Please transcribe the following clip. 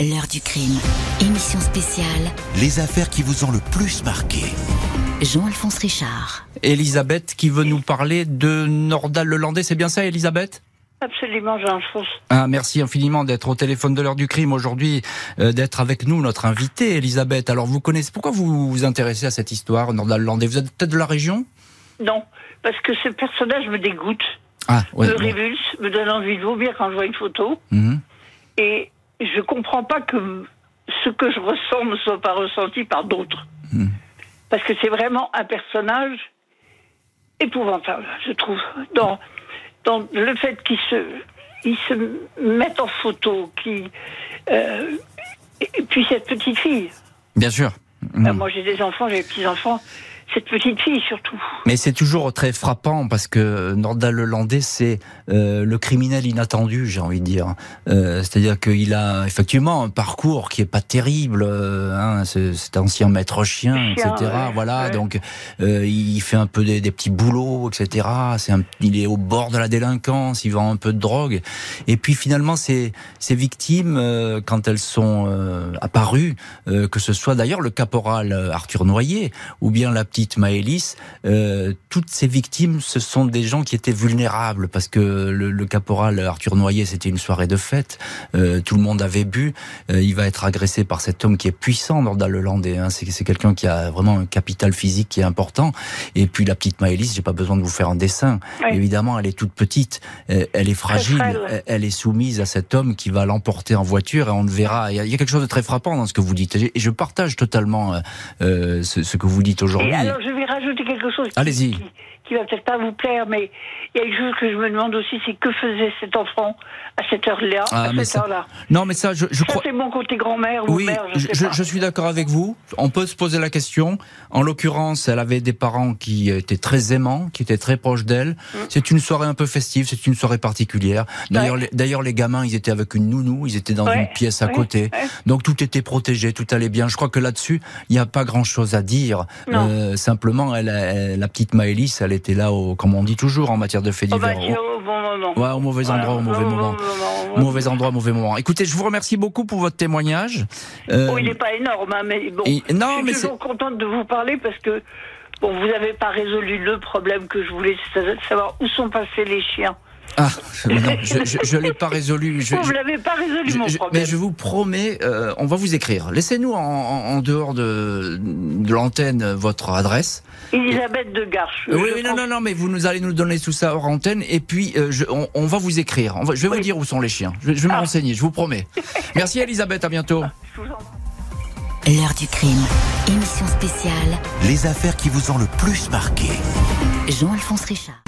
L'heure du crime. Émission spéciale. Les affaires qui vous ont le plus marqué. Jean-Alphonse Richard. Elisabeth qui veut nous parler de Nordal Lelandais. C'est bien ça, Elisabeth? Absolument, Jean-Alphonse. ah, Merci infiniment d'être au téléphone de l'heure du crime aujourd'hui, euh, d'être avec nous, notre invitée, Elisabeth. Alors, vous connaissez, pourquoi vous vous intéressez à cette histoire, Nordal Lelandais? Vous êtes peut-être de la région? Non, parce que ce personnage me dégoûte, Ah, ouais. me bon. révulse, me donne envie de vomir quand je vois une photo. Mhm. Et je comprends pas que ce que je ressens ne soit pas ressenti par d'autres. Mhm. Parce que c'est vraiment un personnage épouvantable, je trouve. Dans, dans le fait qu'il se, il se mette en photo, qui euh, et puis cette petite fille. Bien sûr. Mhm. Euh, moi j'ai des enfants, j'ai des petits-enfants. Cette petite fille surtout. Mais c'est toujours très frappant parce que Nordal Lelandais, c'est euh, le criminel inattendu, j'ai envie de dire. Euh, C'est-à-dire qu'il a effectivement un parcours qui est pas terrible. euh, hein, cet ancien maître chien, Chien, etc. ouais, voilà, ouais. donc euh, il fait un peu des, des petits boulots, etc. Un, il est au bord de la délinquance, il vend un peu de drogue. Et puis finalement, ces, ces victimes, quand elles sont apparues, que ce soit d'ailleurs le caporal Arthur Noyer ou bien la petite Maëlys, euh, toutes ces victimes, ce sont des gens qui étaient vulnérables parce que le, le caporal Arthur Noyer, c'était une soirée de fête, euh, tout le monde avait bu, euh, il va être agressé par cet homme qui est puissant, Nordal Lelandais, hein, c'est c'est quelqu'un qui a vraiment un capital physique qui est important. Et puis la petite Maëlys, j'ai pas besoin de vous faire un dessin. Oui. Évidemment, elle est toute petite, euh, elle est fragile, elle- elle est soumise à cet homme qui va l'emporter en voiture et on le verra. Il y, a, il y a quelque chose de très frappant dans ce que vous dites. Et je partage totalement euh, euh, ce, ce que vous dites aujourd'hui. Et alors, je vais rajouter quelque chose qui, Allez-y. qui, qui va peut-être pas vous plaire, mais il y a une chose que je me demande aussi, c'est que faisait cet enfant à cette heure-là, Ah, à cette heure-là. Non, mais ça, je, je Ça, crois. c'est mon côté grand-mère ou Oui, mère, je, je, je- suis d'accord avec vous. On peut se poser la question. En l'occurrence, elle avait des parents qui étaient très aimants, qui étaient très proches d'elle. C'est une soirée un peu festive, c'est une soirée particulière. D'ailleurs. Ouais. les, d'ailleurs, les gamins, ils étaient avec une nounou, ils étaient dans Ouais, une pièce à ouais, côté. Donc tout était protégé, tout allait bien. Je crois que là-dessus, il n'y a pas grand-chose à dire. Non. Euh, simplement, elle, elle- la petite Maëlys, elle était là, au, comme on dit toujours en matière de faits Oh, bah, divers. au bon moment. Ouais, au mauvais endroit, au mauvais Au moment. Mauvais endroit, mauvais moment. Écoutez, je vous remercie beaucoup pour votre témoignage. Euh, Bon, il n'est pas énorme, hein, mais bon. et- non, je suis toujours contente de vous parler parce que bon, vous n'avez pas résolu le problème que je voulais, c'est-à-dire savoir où sont passés les chiens. Ah, je- non, je, je l'ai pas résolu. Je, vous ne l'avez pas résolu, je- mon problème. mais je vous promets, euh, on va vous écrire. Laissez-nous en, dehors de, de l'antenne votre adresse. Elisabeth de Garche. Oui, non, non, non, mais vous nous allez nous donner tout ça hors antenne et puis euh, je- on, on va vous écrire. On va- je vais vous dire où sont les chiens. Je, je vais me Ah. renseigner, je vous promets. Merci Elisabeth, à bientôt. L'heure du crime. Émission spéciale. Les affaires qui vous ont le plus marqué. Jean-Alphonse Richard.